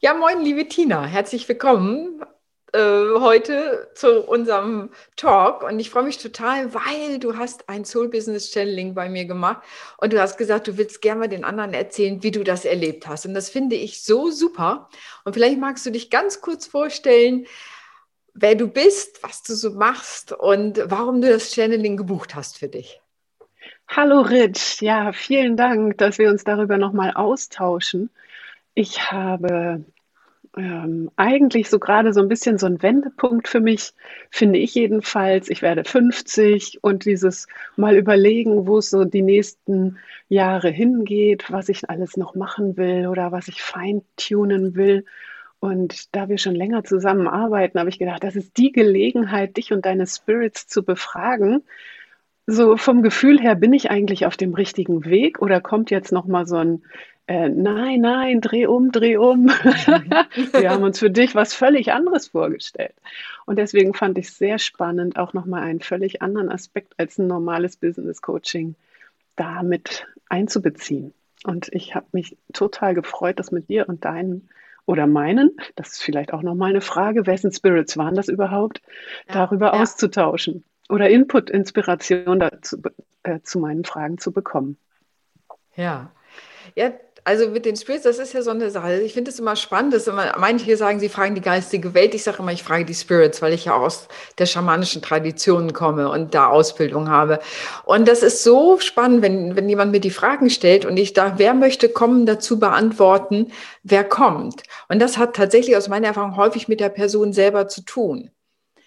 Ja, moin, liebe Tina, herzlich willkommen äh, heute zu unserem Talk. Und ich freue mich total, weil du hast ein Soul Business Channeling bei mir gemacht und du hast gesagt, du willst gerne mal den anderen erzählen, wie du das erlebt hast. Und das finde ich so super. Und vielleicht magst du dich ganz kurz vorstellen, wer du bist, was du so machst und warum du das Channeling gebucht hast für dich. Hallo Rich, ja, vielen Dank, dass wir uns darüber nochmal austauschen. Ich habe ähm, eigentlich so gerade so ein bisschen so ein Wendepunkt für mich, finde ich jedenfalls. Ich werde 50 und dieses mal überlegen, wo es so die nächsten Jahre hingeht, was ich alles noch machen will oder was ich feintunen will. Und da wir schon länger zusammenarbeiten, habe ich gedacht, das ist die Gelegenheit, dich und deine Spirits zu befragen. So vom Gefühl her, bin ich eigentlich auf dem richtigen Weg oder kommt jetzt noch mal so ein äh, nein, nein, dreh um, dreh um. wir haben uns für dich was völlig anderes vorgestellt. Und deswegen fand ich es sehr spannend, auch nochmal einen völlig anderen Aspekt als ein normales Business Coaching damit einzubeziehen. Und ich habe mich total gefreut, das mit dir und deinen oder meinen, das ist vielleicht auch nochmal eine Frage, wessen Spirits waren das überhaupt, ja, darüber ja. auszutauschen oder Input, Inspiration dazu, äh, zu meinen Fragen zu bekommen. Ja, ja, also mit den Spirits, das ist ja so eine Sache. Ich finde es immer spannend, dass immer, manche sagen, sie fragen die geistige Welt. Ich sage immer, ich frage die Spirits, weil ich ja aus der schamanischen Tradition komme und da Ausbildung habe. Und das ist so spannend, wenn, wenn jemand mir die Fragen stellt und ich da, wer möchte kommen, dazu beantworten, wer kommt. Und das hat tatsächlich aus meiner Erfahrung häufig mit der Person selber zu tun.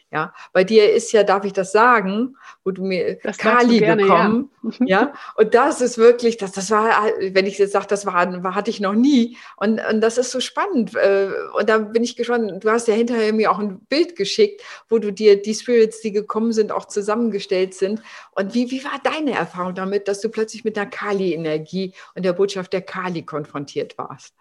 Ja, bei dir ist ja, darf ich das sagen, wo du mir das Kali gerne, bekommen. Ja. ja. und das ist wirklich, das, das war, wenn ich jetzt sage, das war, war, hatte ich noch nie. Und, und das ist so spannend. Äh, und da bin ich gespannt. Du hast ja hinterher mir auch ein Bild geschickt, wo du dir die Spirits, die gekommen sind, auch zusammengestellt sind. Und wie, wie war deine Erfahrung damit, dass du plötzlich mit der Kali-Energie und der Botschaft der Kali konfrontiert warst?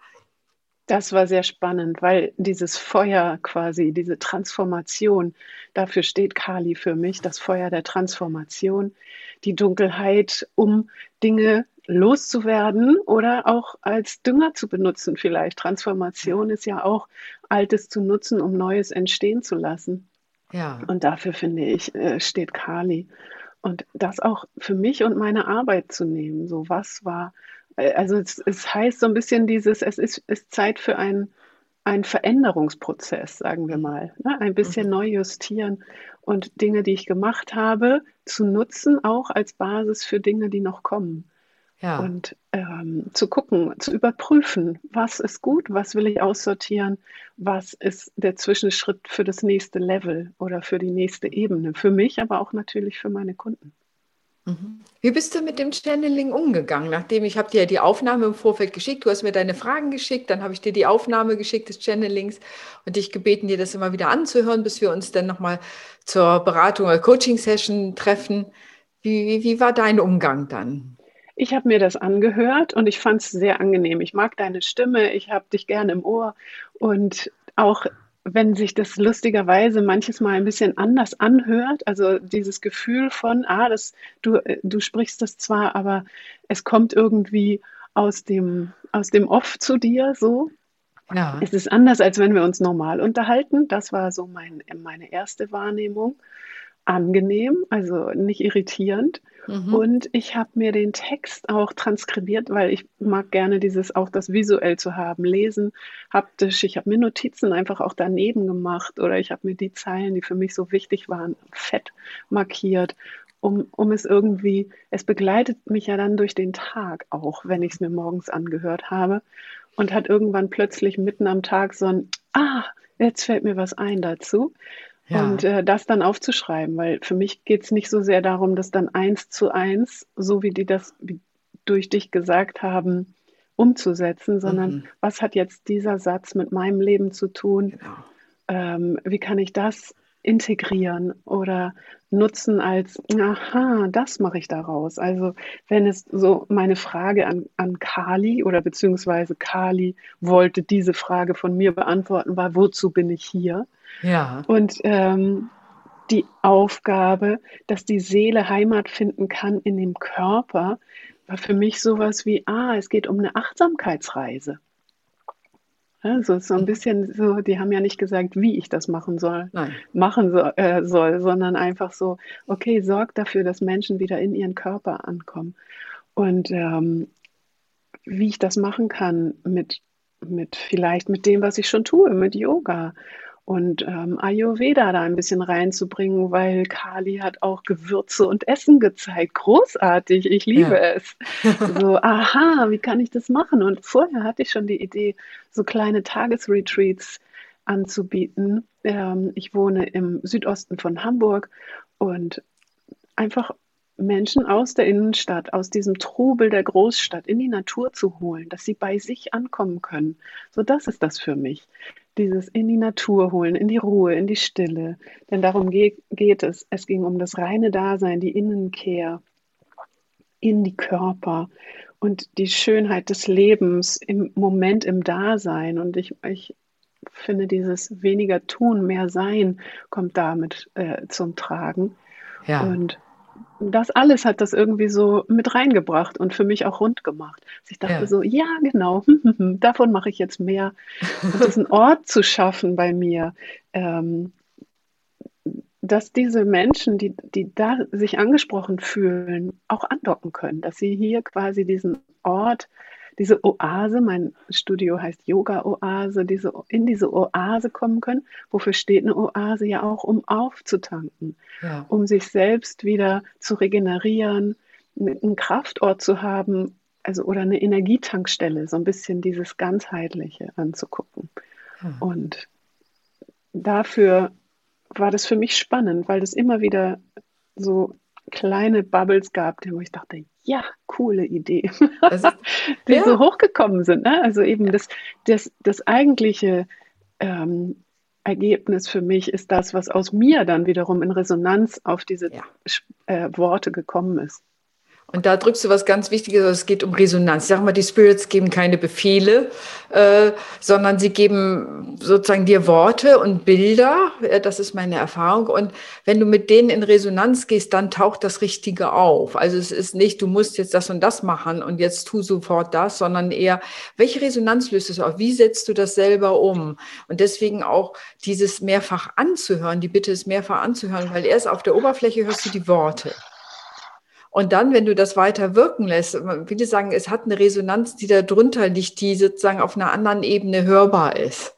Das war sehr spannend, weil dieses Feuer quasi, diese Transformation, dafür steht Kali für mich, das Feuer der Transformation, die Dunkelheit, um Dinge loszuwerden oder auch als Dünger zu benutzen vielleicht. Transformation ist ja auch Altes zu nutzen, um Neues entstehen zu lassen. Ja. Und dafür finde ich, äh, steht Kali. Und das auch für mich und meine Arbeit zu nehmen. So, was war also es, es, heißt so ein bisschen dieses, es ist, ist Zeit für einen, einen Veränderungsprozess, sagen wir mal. Ne? Ein bisschen mhm. neu justieren und Dinge, die ich gemacht habe, zu nutzen, auch als Basis für Dinge, die noch kommen. Ja. Und ähm, zu gucken, zu überprüfen, was ist gut, was will ich aussortieren, was ist der Zwischenschritt für das nächste Level oder für die nächste Ebene. Für mich, aber auch natürlich für meine Kunden. Mhm. Wie bist du mit dem Channeling umgegangen? Nachdem ich habe dir die Aufnahme im Vorfeld geschickt, du hast mir deine Fragen geschickt, dann habe ich dir die Aufnahme geschickt des Channelings und dich gebeten, dir das immer wieder anzuhören, bis wir uns dann nochmal zur Beratung oder Coaching-Session treffen. Wie, wie, wie war dein Umgang dann? Ich habe mir das angehört und ich fand es sehr angenehm. Ich mag deine Stimme, ich habe dich gerne im Ohr und auch wenn sich das lustigerweise manches Mal ein bisschen anders anhört, also dieses Gefühl von, ah, das, du, äh, du sprichst das zwar, aber es kommt irgendwie aus dem, aus dem Off zu dir so. Ja. Es ist anders, als wenn wir uns normal unterhalten. Das war so mein, meine erste Wahrnehmung angenehm, also nicht irritierend. Mhm. Und ich habe mir den Text auch transkribiert, weil ich mag gerne dieses auch das visuell zu haben, lesen, haptisch. Ich habe mir Notizen einfach auch daneben gemacht oder ich habe mir die Zeilen, die für mich so wichtig waren, fett markiert, um, um es irgendwie, es begleitet mich ja dann durch den Tag auch, wenn ich es mir morgens angehört habe und hat irgendwann plötzlich mitten am Tag so ein, ah, jetzt fällt mir was ein dazu. Ja. Und äh, das dann aufzuschreiben, weil für mich geht es nicht so sehr darum, das dann eins zu eins, so wie die das durch dich gesagt haben, umzusetzen, sondern mhm. was hat jetzt dieser Satz mit meinem Leben zu tun? Genau. Ähm, wie kann ich das integrieren oder nutzen als, aha, das mache ich daraus. Also wenn es so meine Frage an, an Kali oder beziehungsweise Kali wollte diese Frage von mir beantworten, war, wozu bin ich hier? Ja. Und ähm, die Aufgabe, dass die Seele Heimat finden kann in dem Körper, war für mich sowas wie, ah, es geht um eine Achtsamkeitsreise. Also so ein bisschen so, die haben ja nicht gesagt, wie ich das machen soll, Nein. machen so, äh, soll, sondern einfach so, okay, sorg dafür, dass Menschen wieder in ihren Körper ankommen. Und ähm, wie ich das machen kann mit, mit vielleicht mit dem, was ich schon tue, mit Yoga und ähm, Ayurveda da ein bisschen reinzubringen, weil Kali hat auch Gewürze und Essen gezeigt. Großartig, ich liebe ja. es. So, aha, wie kann ich das machen? Und vorher hatte ich schon die Idee, so kleine Tagesretreats anzubieten. Ähm, ich wohne im Südosten von Hamburg und einfach Menschen aus der Innenstadt, aus diesem Trubel der Großstadt in die Natur zu holen, dass sie bei sich ankommen können. So, das ist das für mich dieses in die Natur holen, in die Ruhe, in die Stille. Denn darum geht, geht es. Es ging um das reine Dasein, die Innenkehr in die Körper und die Schönheit des Lebens im Moment im Dasein. Und ich, ich finde, dieses weniger tun, mehr sein kommt damit äh, zum Tragen. Ja. Und das alles hat das irgendwie so mit reingebracht und für mich auch rund gemacht. Also ich dachte ja. so, ja, genau, davon mache ich jetzt mehr. Und diesen Ort zu schaffen bei mir, ähm, dass diese Menschen, die, die da sich angesprochen fühlen, auch andocken können, dass sie hier quasi diesen Ort diese Oase, mein Studio heißt Yoga-Oase, diese, in diese Oase kommen können. Wofür steht eine Oase? Ja auch, um aufzutanken, ja. um sich selbst wieder zu regenerieren, einen Kraftort zu haben, also oder eine Energietankstelle, so ein bisschen dieses Ganzheitliche anzugucken. Ja. Und dafür war das für mich spannend, weil das immer wieder so kleine Bubbles gab, wo ich dachte, ja, coole Idee, ist, die ja. so hochgekommen sind. Ne? Also eben das, das, das eigentliche ähm, Ergebnis für mich ist das, was aus mir dann wiederum in Resonanz auf diese ja. äh, Worte gekommen ist. Und da drückst du was ganz Wichtiges, es geht um Resonanz. Sag mal, die Spirits geben keine Befehle, äh, sondern sie geben sozusagen dir Worte und Bilder. Das ist meine Erfahrung. Und wenn du mit denen in Resonanz gehst, dann taucht das Richtige auf. Also es ist nicht, du musst jetzt das und das machen und jetzt tu sofort das, sondern eher, welche Resonanz löst es auf? Wie setzt du das selber um? Und deswegen auch dieses mehrfach anzuhören, die Bitte ist mehrfach anzuhören, weil erst auf der Oberfläche hörst du die Worte. Und dann, wenn du das weiter wirken lässt, würde sagen, es hat eine Resonanz, die da drunter liegt, die sozusagen auf einer anderen Ebene hörbar ist.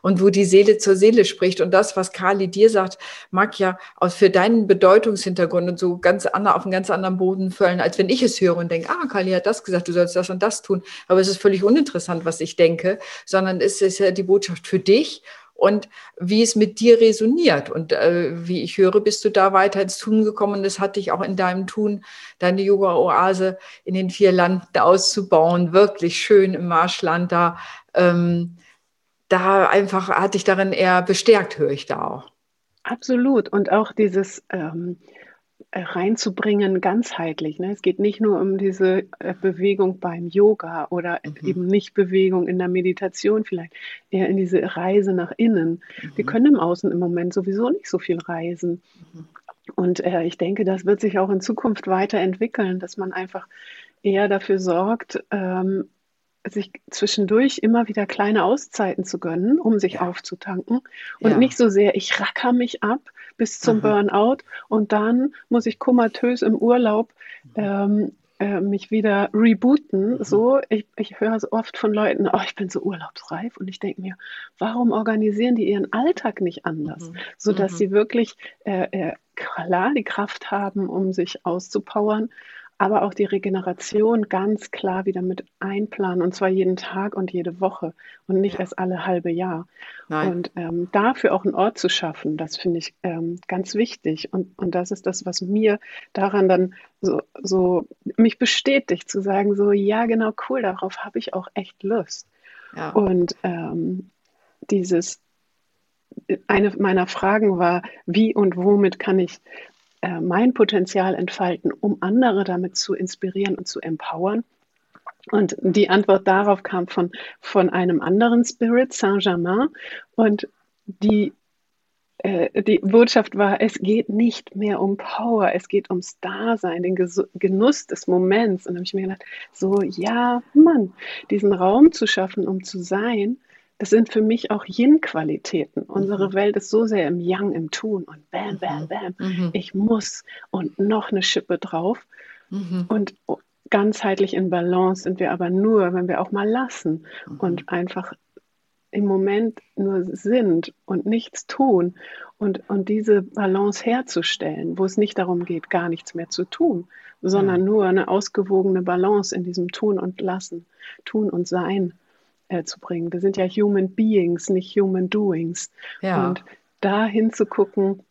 Und wo die Seele zur Seele spricht. Und das, was Kali dir sagt, mag ja aus für deinen Bedeutungshintergrund und so ganz anders, auf einen ganz anderen Boden fallen, als wenn ich es höre und denke, ah, Kali hat das gesagt, du sollst das und das tun. Aber es ist völlig uninteressant, was ich denke, sondern es ist ja die Botschaft für dich und wie es mit dir resoniert. Und äh, wie ich höre, bist du da weiter ins Tun gekommen. Und es hat dich auch in deinem Tun, deine Yoga-Oase in den vier Landen auszubauen. Wirklich schön im Marschland da. Ähm, da einfach hat dich darin eher bestärkt, höre ich da auch. Absolut. Und auch dieses, ähm, äh, reinzubringen, ganzheitlich. Ne? Es geht nicht nur um diese äh, Bewegung beim Yoga oder mhm. eben nicht Bewegung in der Meditation, vielleicht eher in diese Reise nach innen. Mhm. Wir können im Außen im Moment sowieso nicht so viel reisen. Mhm. Und äh, ich denke, das wird sich auch in Zukunft weiterentwickeln, dass man einfach eher dafür sorgt, ähm, sich zwischendurch immer wieder kleine Auszeiten zu gönnen, um sich ja. aufzutanken und ja. nicht so sehr, ich racker mich ab bis zum Aha. Burnout und dann muss ich komatös im Urlaub ähm, äh, mich wieder rebooten. Mhm. So, ich, ich höre so oft von Leuten, oh, ich bin so urlaubsreif und ich denke mir, warum organisieren die ihren Alltag nicht anders, mhm. sodass mhm. sie wirklich äh, äh, klar die Kraft haben, um sich auszupowern, aber auch die Regeneration ganz klar wieder mit einplanen und zwar jeden Tag und jede Woche und nicht erst alle halbe Jahr. Nein. Und ähm, dafür auch einen Ort zu schaffen, das finde ich ähm, ganz wichtig. Und, und das ist das, was mir daran dann so, so mich bestätigt, zu sagen, so, ja, genau, cool, darauf habe ich auch echt Lust. Ja. Und ähm, dieses, eine meiner Fragen war, wie und womit kann ich äh, mein Potenzial entfalten, um andere damit zu inspirieren und zu empowern? Und die Antwort darauf kam von, von einem anderen Spirit, Saint-Germain. Und die, äh, die Botschaft war, es geht nicht mehr um Power, es geht ums Dasein, den Genuss des Moments. Und dann habe ich mir gedacht, so, ja, Mann, diesen Raum zu schaffen, um zu sein, das sind für mich auch Yin-Qualitäten. Unsere mhm. Welt ist so sehr im Yang, im Tun und bam, bam, mhm. bam. Mhm. Ich muss und noch eine Schippe drauf. Mhm. Und ganzheitlich in Balance sind wir aber nur, wenn wir auch mal lassen mhm. und einfach im Moment nur sind und nichts tun und, und diese Balance herzustellen, wo es nicht darum geht, gar nichts mehr zu tun, sondern ja. nur eine ausgewogene Balance in diesem Tun und Lassen, Tun und Sein äh, zu bringen. Wir sind ja Human Beings, nicht Human Doings. Ja. Und da hinzugucken,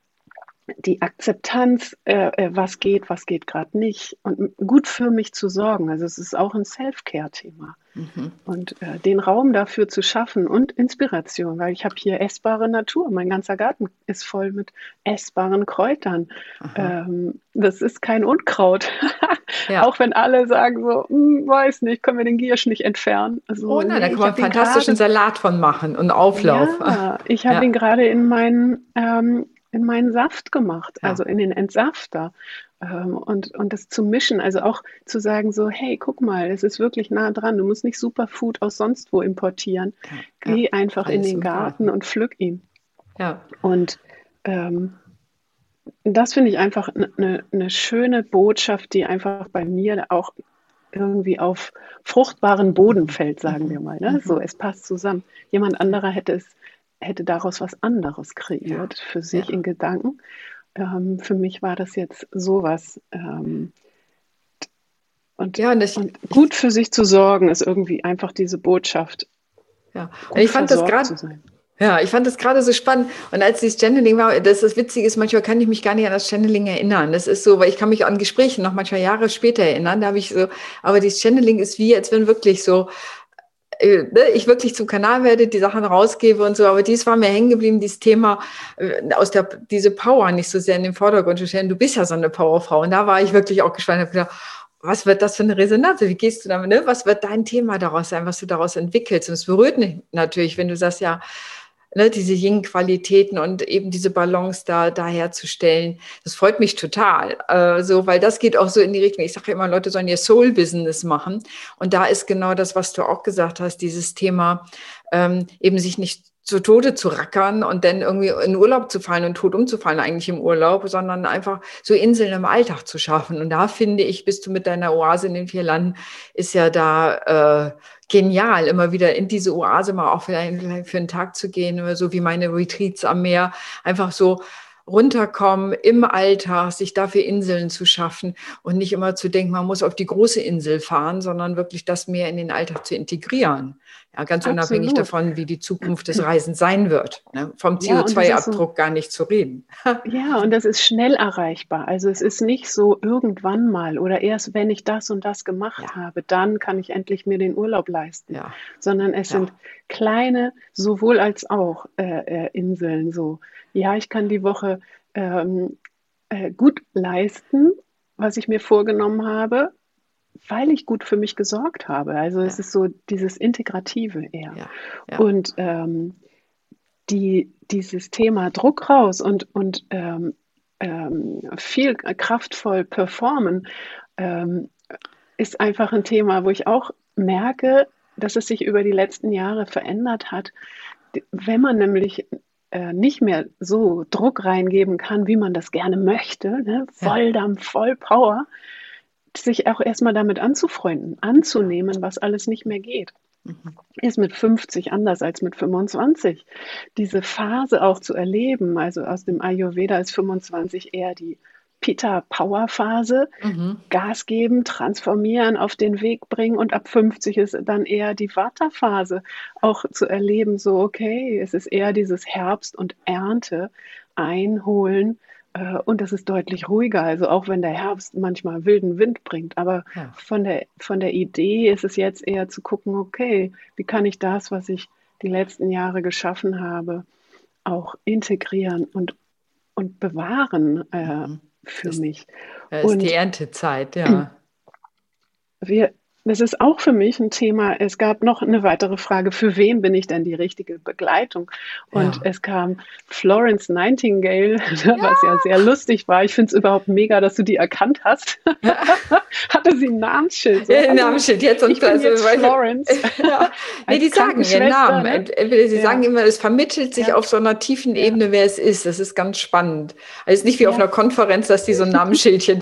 die Akzeptanz, äh, äh, was geht, was geht gerade nicht und gut für mich zu sorgen. Also es ist auch ein Self-Care-Thema. Mhm. Und äh, den Raum dafür zu schaffen und Inspiration, weil ich habe hier essbare Natur. Mein ganzer Garten ist voll mit essbaren Kräutern. Ähm, das ist kein Unkraut. ja. Auch wenn alle sagen so, hm, weiß nicht, können wir den Giersch nicht entfernen. Also, oh nein, da kann man einen fantastischen Salat von machen und Auflauf. Ja, ich habe ja. ihn gerade in meinen ähm, in meinen Saft gemacht, ja. also in den Entsafter. Ähm, und, und das zu mischen, also auch zu sagen, so, hey, guck mal, es ist wirklich nah dran, du musst nicht Superfood aus sonst wo importieren. Ja. Geh einfach Alles in den Garten Garten und pflück ihn. Ja. Und ähm, das finde ich einfach eine ne, ne schöne Botschaft, die einfach bei mir auch irgendwie auf fruchtbaren Boden fällt, sagen mhm. wir mal. Ne? So, mhm. es passt zusammen. Jemand anderer hätte es hätte daraus was anderes kreiert ja. für sich ja. in Gedanken. Ähm, für mich war das jetzt sowas. Ähm, und, ja, und, ich, und, gut für sich zu sorgen, ist irgendwie einfach diese Botschaft. Ja, und ich fand das gerade. Ja, ich fand das gerade so spannend. Und als dieses Channeling war, das, das Witzige ist, manchmal kann ich mich gar nicht an das Channeling erinnern. Das ist so, weil ich kann mich an Gespräche noch manchmal Jahre später erinnern. Da habe ich so, aber dieses Channeling ist wie, als wenn wirklich so ich wirklich zum Kanal werde, die Sachen rausgebe und so. Aber dies war mir hängen geblieben, dieses Thema äh, aus der, diese Power nicht so sehr in den Vordergrund zu stellen. Du bist ja so eine Powerfrau. Und da war ich wirklich auch gespannt. Habe gedacht, was wird das für eine Resonanz? Wie gehst du damit? Ne? Was wird dein Thema daraus sein, was du daraus entwickelst? Und es berührt mich natürlich, wenn du sagst, ja, ne, diese Yin-Qualitäten und eben diese Balance da, da herzustellen. Das freut mich total, äh, so, weil das geht auch so in die Richtung. Ich sage immer, Leute sollen ihr Soul-Business machen. Und da ist genau das, was du auch gesagt hast, dieses Thema, ähm, eben sich nicht zu Tode zu rackern und dann irgendwie in Urlaub zu fallen und tot umzufallen eigentlich im Urlaub, sondern einfach so Inseln im Alltag zu schaffen. Und da finde ich, bist du mit deiner Oase in den vier Landen, ist ja da äh, genial, immer wieder in diese Oase mal auch für einen, für einen Tag zu gehen, so wie meine Retreats am Meer, einfach so runterkommen im Alltag, sich dafür Inseln zu schaffen und nicht immer zu denken, man muss auf die große Insel fahren, sondern wirklich das mehr in den Alltag zu integrieren. Ja, ganz Absolut. unabhängig davon, wie die Zukunft des Reisens sein wird. Ne? Vom CO2-Abdruck ja, gar nicht zu reden. ja, und das ist schnell erreichbar. Also es ist nicht so irgendwann mal oder erst wenn ich das und das gemacht ja. habe, dann kann ich endlich mir den Urlaub leisten. Ja. Sondern es sind kleine, sowohl als auch äh, äh, Inseln so. Ja, ich kann die Woche ähm, äh, gut leisten, was ich mir vorgenommen habe, weil ich gut für mich gesorgt habe. Also ja. es ist so dieses Integrative eher. Ja. Ja. Und ähm, die, dieses Thema Druck raus und, und ähm, ähm, viel kraftvoll performen ähm, ist einfach ein Thema, wo ich auch merke, dass es sich über die letzten Jahre verändert hat. Wenn man nämlich äh, nicht mehr so Druck reingeben kann, wie man das gerne möchte, ne? Volldampf, voll Power, sich auch erstmal damit anzufreunden, anzunehmen, was alles nicht mehr geht. Mhm. Ist mit 50 anders als mit 25. Diese Phase auch zu erleben, also aus dem Ayurveda ist 25 eher die Pitta-Power-Phase, mhm. Gas geben, transformieren, auf den Weg bringen und ab 50 ist dann eher die Vata-Phase, auch zu erleben, so okay, es ist eher dieses Herbst und Ernte einholen, und das ist deutlich ruhiger, also auch wenn der Herbst manchmal wilden Wind bringt. Aber ja. von, der, von der Idee ist es jetzt eher zu gucken, okay, wie kann ich das, was ich die letzten Jahre geschaffen habe, auch integrieren und, und bewahren äh, mhm. für das, mich. Das ist und, die Erntezeit, ja. Wir, das ist auch für mich ein Thema. Es gab noch eine weitere Frage, für wen bin ich denn die richtige Begleitung? Und ja. es kam Florence Nightingale, ja. was ja sehr lustig war. Ich finde es überhaupt mega, dass du die erkannt hast. Ja. Hatte sie ein Namensschild? So, ja, ein Namensschild. Jetzt und ich bin jetzt Florence. ja. Nee, die sagen ihren Namen. Ne? Sie sagen immer, es vermittelt sich auf so einer tiefen Ebene, wer es ist. Das ist ganz spannend. Also nicht wie auf einer Konferenz, dass die so ein Namensschildchen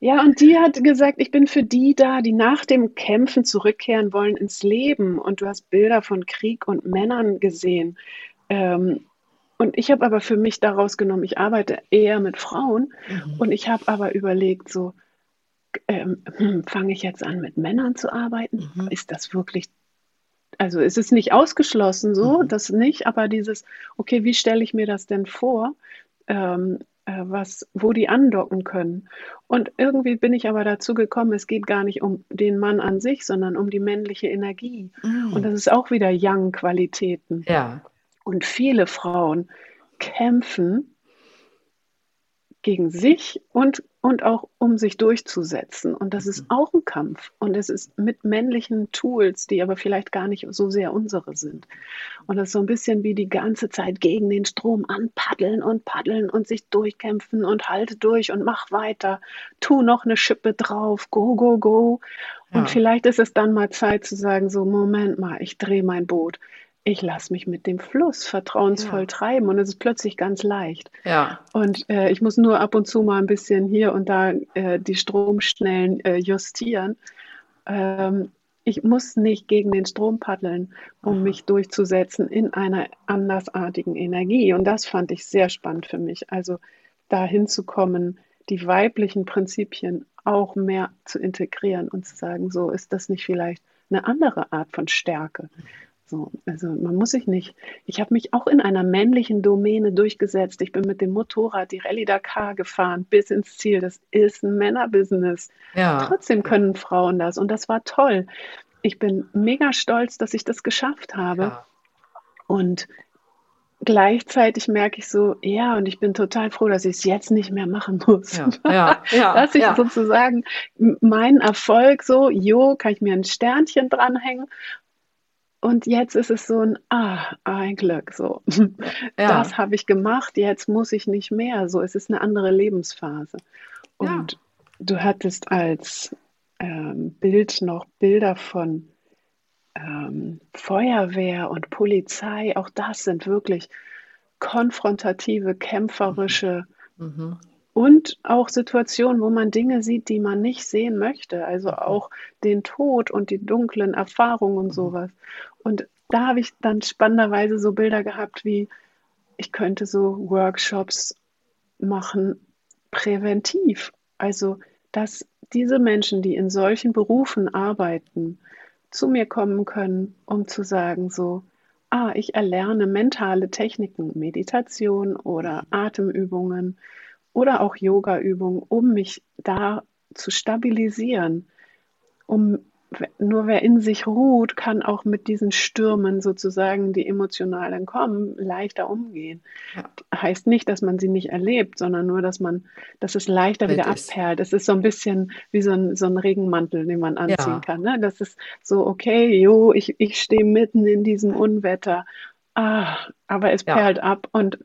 Ja, und die hat gesagt, ich bin für die da, die nach dem Kämpfen zurückkehren wollen ins Leben. Und du hast Bilder von Krieg und Männern gesehen. Ähm, und ich habe aber für mich daraus genommen, ich arbeite eher mit Frauen. Mhm. Und ich habe aber überlegt, so, ähm, hm, fange ich jetzt an, mit Männern zu arbeiten? Mhm. Ist das wirklich, also ist es nicht ausgeschlossen so, mhm. das nicht, aber dieses, okay, wie stelle ich mir das denn vor? Ähm, äh, was, wo die andocken können. Und irgendwie bin ich aber dazu gekommen, es geht gar nicht um den Mann an sich, sondern um die männliche Energie. Mm. Und das ist auch wieder Yang-Qualitäten. Ja. Und viele Frauen kämpfen gegen sich und und auch um sich durchzusetzen. Und das ist mhm. auch ein Kampf. Und es ist mit männlichen Tools, die aber vielleicht gar nicht so sehr unsere sind. Und das ist so ein bisschen wie die ganze Zeit gegen den Strom anpaddeln und paddeln und sich durchkämpfen und halte durch und mach weiter. Tu noch eine Schippe drauf, go, go, go. Und ja. vielleicht ist es dann mal Zeit zu sagen, so, Moment mal, ich drehe mein Boot ich lasse mich mit dem Fluss vertrauensvoll ja. treiben und es ist plötzlich ganz leicht. Ja. Und äh, ich muss nur ab und zu mal ein bisschen hier und da äh, die Stromschnellen äh, justieren. Ähm, ich muss nicht gegen den Strom paddeln, um mich durchzusetzen in einer andersartigen Energie. Und das fand ich sehr spannend für mich. Also dahin zu kommen, die weiblichen Prinzipien auch mehr zu integrieren und zu sagen, so ist das nicht vielleicht eine andere Art von Stärke. So, also man muss sich nicht. Ich habe mich auch in einer männlichen Domäne durchgesetzt. Ich bin mit dem Motorrad die Rallye Dakar gefahren bis ins Ziel. Das ist ein Männerbusiness. Ja. Trotzdem können Frauen das und das war toll. Ich bin mega stolz, dass ich das geschafft habe. Ja. Und gleichzeitig merke ich so, ja, und ich bin total froh, dass ich es jetzt nicht mehr machen muss. Ja, ja, ja, dass ich ja. sozusagen meinen Erfolg so, jo, kann ich mir ein Sternchen dranhängen und jetzt ist es so ein, ah, ein Glück, so. Ja. Das habe ich gemacht, jetzt muss ich nicht mehr. So, es ist eine andere Lebensphase. Und ja. du hattest als ähm, Bild noch Bilder von ähm, Feuerwehr und Polizei. Auch das sind wirklich konfrontative, kämpferische mhm und auch Situationen, wo man Dinge sieht, die man nicht sehen möchte. Also auch den Tod und die dunklen Erfahrungen und mhm. sowas. Und da habe ich dann spannenderweise so Bilder gehabt, wie ich könnte so Workshops machen, präventiv. Also, dass diese Menschen, die in solchen Berufen arbeiten, zu mir kommen können, um zu sagen, so, ah, ich erlerne mentale Techniken, Meditation oder Atemübungen, oder auch Yoga-Übungen, um mich da zu stabilisieren. Um, nur wer in sich ruht, kann auch mit diesen Stürmen sozusagen, die emotional dann kommen, leichter umgehen. Ja. Heißt nicht, dass man sie nicht erlebt, sondern nur, dass man, dass es leichter wieder ist. abperlt. Es ist so ein bisschen wie so ein, so ein Regenmantel, den man anziehen ja. kann. Ne? Das ist so, okay, jo, ich, ich stehe mitten in diesem Unwetter. Ah, aber es perlt ab und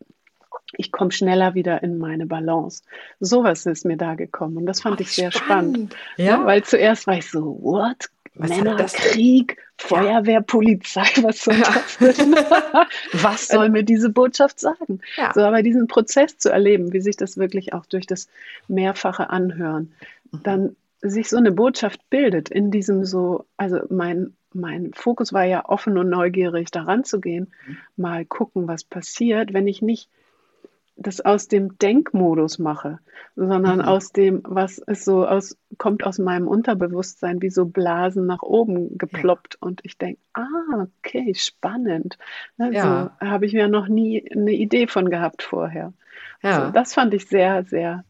ich komme schneller wieder in meine Balance. Sowas ist mir da gekommen und das fand Ach, ich sehr spannend. spannend ja? ja? weil zuerst war ich so, what? Was Männer, Krieg, Feuerwehr, Polizei, was soll das denn? was soll mir diese Botschaft sagen? Ja. So, aber diesen Prozess zu erleben, wie sich das wirklich auch durch das mehrfache Anhören, mhm. dann sich so eine Botschaft bildet in diesem so, also mein, mein Fokus war ja offen und neugierig daran zu gehen, mhm. mal gucken, was passiert, wenn ich nicht das aus dem Denkmodus mache, sondern mhm. aus dem, was es so aus, kommt aus meinem Unterbewusstsein, wie so Blasen nach oben geploppt. Ja. Und ich denke, ah, okay, spannend. Also ja. habe ich mir noch nie eine Idee von gehabt vorher. Ja. Also, das fand ich sehr, sehr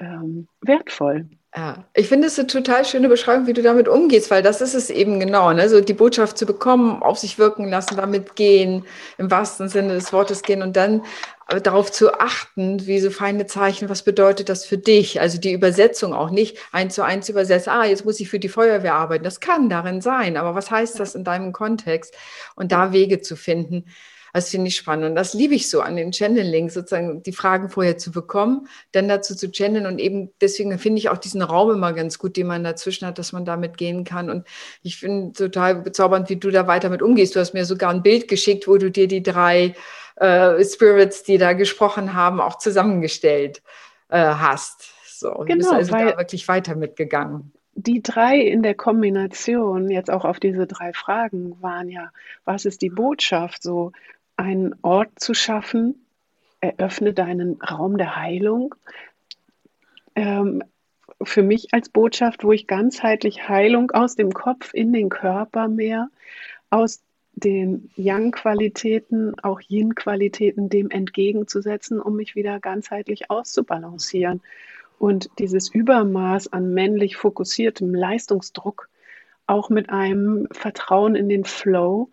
ähm, wertvoll. Ja, ich finde es eine total schöne Beschreibung, wie du damit umgehst, weil das ist es eben genau, ne? so die Botschaft zu bekommen, auf sich wirken lassen, damit gehen, im wahrsten Sinne des Wortes gehen und dann äh, darauf zu achten, wie so feine Zeichen, was bedeutet das für dich? Also die Übersetzung auch nicht eins zu eins übersetzen, ah, jetzt muss ich für die Feuerwehr arbeiten. Das kann darin sein, aber was heißt das in deinem Kontext? Und da Wege zu finden. Das finde ich spannend. Und das liebe ich so an den Channeling, sozusagen die Fragen vorher zu bekommen, dann dazu zu channeln. Und eben deswegen finde ich auch diesen Raum immer ganz gut, den man dazwischen hat, dass man damit gehen kann. Und ich finde total bezaubernd, wie du da weiter mit umgehst. Du hast mir sogar ein Bild geschickt, wo du dir die drei äh, Spirits, die da gesprochen haben, auch zusammengestellt äh, hast. So, genau, du bist also da wirklich weiter mitgegangen die drei in der Kombination, jetzt auch auf diese drei Fragen, waren ja, was ist die Botschaft? So, einen Ort zu schaffen, eröffne deinen Raum der Heilung. Ähm, für mich als Botschaft, wo ich ganzheitlich Heilung aus dem Kopf in den Körper mehr, aus den Yang-Qualitäten, auch Yin-Qualitäten dem entgegenzusetzen, um mich wieder ganzheitlich auszubalancieren. Und dieses Übermaß an männlich fokussiertem Leistungsdruck auch mit einem Vertrauen in den Flow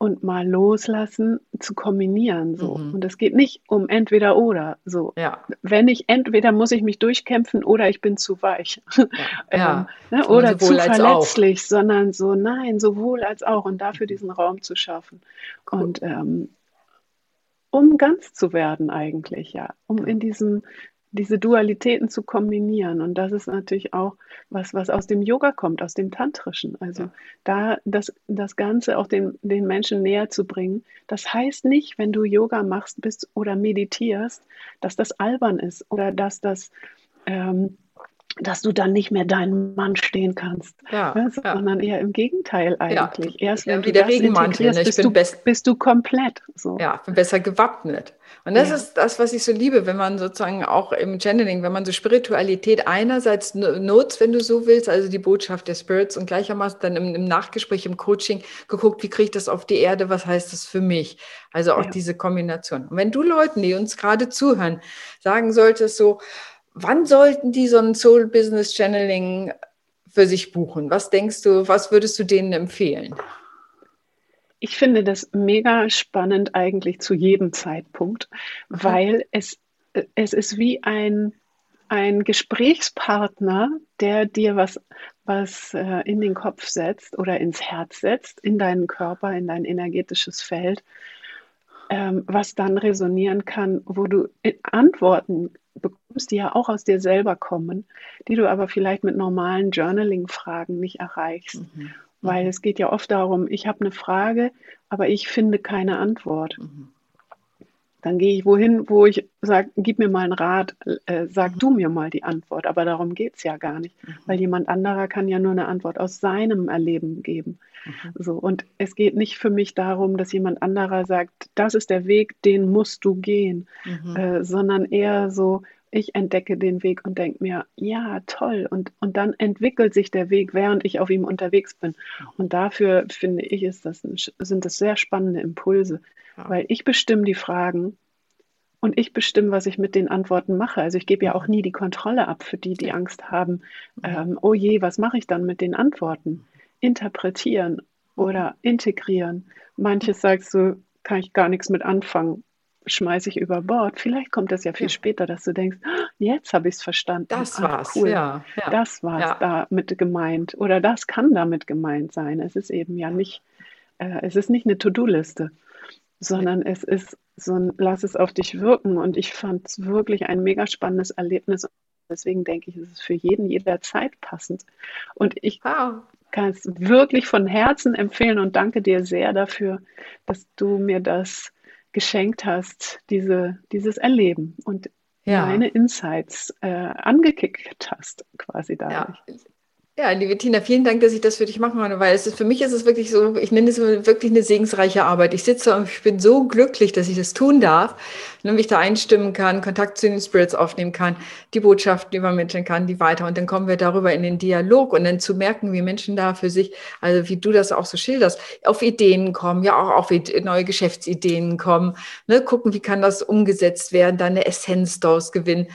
und mal loslassen zu kombinieren. So. Mhm. Und es geht nicht um entweder oder. So. Ja. Wenn ich entweder muss ich mich durchkämpfen oder ich bin zu weich. Ja. ähm, ne? Oder zu verletzlich, sondern so, nein, sowohl als auch. Und dafür diesen Raum zu schaffen. Cool. Und ähm, um ganz zu werden eigentlich, ja. Um in diesem diese Dualitäten zu kombinieren. Und das ist natürlich auch was, was aus dem Yoga kommt, aus dem Tantrischen. Also da das, das Ganze auch den, den Menschen näher zu bringen. Das heißt nicht, wenn du Yoga machst bist oder meditierst, dass das albern ist oder dass das ähm, dass du dann nicht mehr deinen Mann stehen kannst, ja, ja, sondern eher im Gegenteil eigentlich. Ja. Erst wenn du der das Regenmantel, ne? bist, du, bist du komplett. So. Ja, bin besser gewappnet. Und das ist das, was ich so liebe, wenn man sozusagen auch im Channeling, wenn man so Spiritualität einerseits nutzt, wenn du so willst, also die Botschaft der Spirits und gleichermaßen dann im, im Nachgespräch, im Coaching geguckt, wie kriege ich das auf die Erde, was heißt das für mich? Also auch diese Kombination. Und wenn du Leuten, die uns gerade zuhören, sagen solltest so, Wann sollten die so ein Soul Business Channeling für sich buchen? Was denkst du, was würdest du denen empfehlen? Ich finde das mega spannend eigentlich zu jedem Zeitpunkt, mhm. weil es, es ist wie ein, ein Gesprächspartner, der dir was, was äh, in den Kopf setzt oder ins Herz setzt, in deinen Körper, in dein energetisches Feld, ähm, was dann resonieren kann, wo du Antworten bekommst, die ja auch aus dir selber kommen, die du aber vielleicht mit normalen Journaling-Fragen nicht erreichst. Mhm. Weil mhm. es geht ja oft darum, ich habe eine Frage, aber ich finde keine Antwort. Mhm. Dann gehe ich wohin, wo ich sage, gib mir mal einen Rat, äh, sag mhm. du mir mal die Antwort. Aber darum geht es ja gar nicht, mhm. weil jemand anderer kann ja nur eine Antwort aus seinem Erleben geben. Mhm. So, und es geht nicht für mich darum, dass jemand anderer sagt, das ist der Weg, den musst du gehen, mhm. äh, sondern eher so, ich entdecke den Weg und denke mir, ja, toll. Und, und dann entwickelt sich der Weg, während ich auf ihm unterwegs bin. Und dafür finde ich, ist das ein, sind das sehr spannende Impulse, ja. weil ich bestimme die Fragen und ich bestimme, was ich mit den Antworten mache. Also ich gebe ja auch nie die Kontrolle ab für die, die Angst haben, mhm. ähm, oh je, was mache ich dann mit den Antworten? Interpretieren oder integrieren. Manches sagst du, kann ich gar nichts mit anfangen schmeiße ich über Bord. Vielleicht kommt das ja viel ja. später, dass du denkst, ah, jetzt habe ich es verstanden. Das Ach, war's, cool. ja, ja. Das war es ja. damit gemeint. Oder das kann damit gemeint sein. Es ist eben ja nicht, äh, es ist nicht eine To-Do-Liste, sondern es ist so ein Lass es auf dich wirken. Und ich fand es wirklich ein mega spannendes Erlebnis. Deswegen denke ich, es ist für jeden jederzeit passend. Und ich wow. kann es wirklich von Herzen empfehlen und danke dir sehr dafür, dass du mir das geschenkt hast, diese, dieses Erleben und ja. meine Insights äh, angekickt hast, quasi dadurch. Ja. Ja, liebe Tina, vielen Dank, dass ich das für dich machen konnte, weil es ist, für mich ist es wirklich so, ich nenne es wirklich eine segensreiche Arbeit. Ich sitze und ich bin so glücklich, dass ich das tun darf, und mich da einstimmen kann, Kontakt zu den Spirits aufnehmen kann, die Botschaften übermitteln kann, die weiter. Und dann kommen wir darüber in den Dialog und dann zu merken, wie Menschen da für sich, also wie du das auch so schilderst, auf Ideen kommen, ja auch auf neue Geschäftsideen kommen, ne, gucken, wie kann das umgesetzt werden, dann eine Essenz daraus gewinnen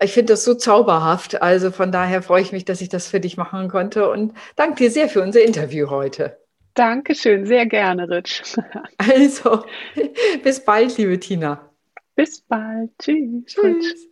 Ich finde das so zauberhaft. Also von daher freue ich mich, dass ich das für dich machen konnte und danke dir sehr für unser Interview heute. Dankeschön, sehr gerne, Rich. Also, bis bald, liebe Tina. Bis bald. Tschüss. Tschüss.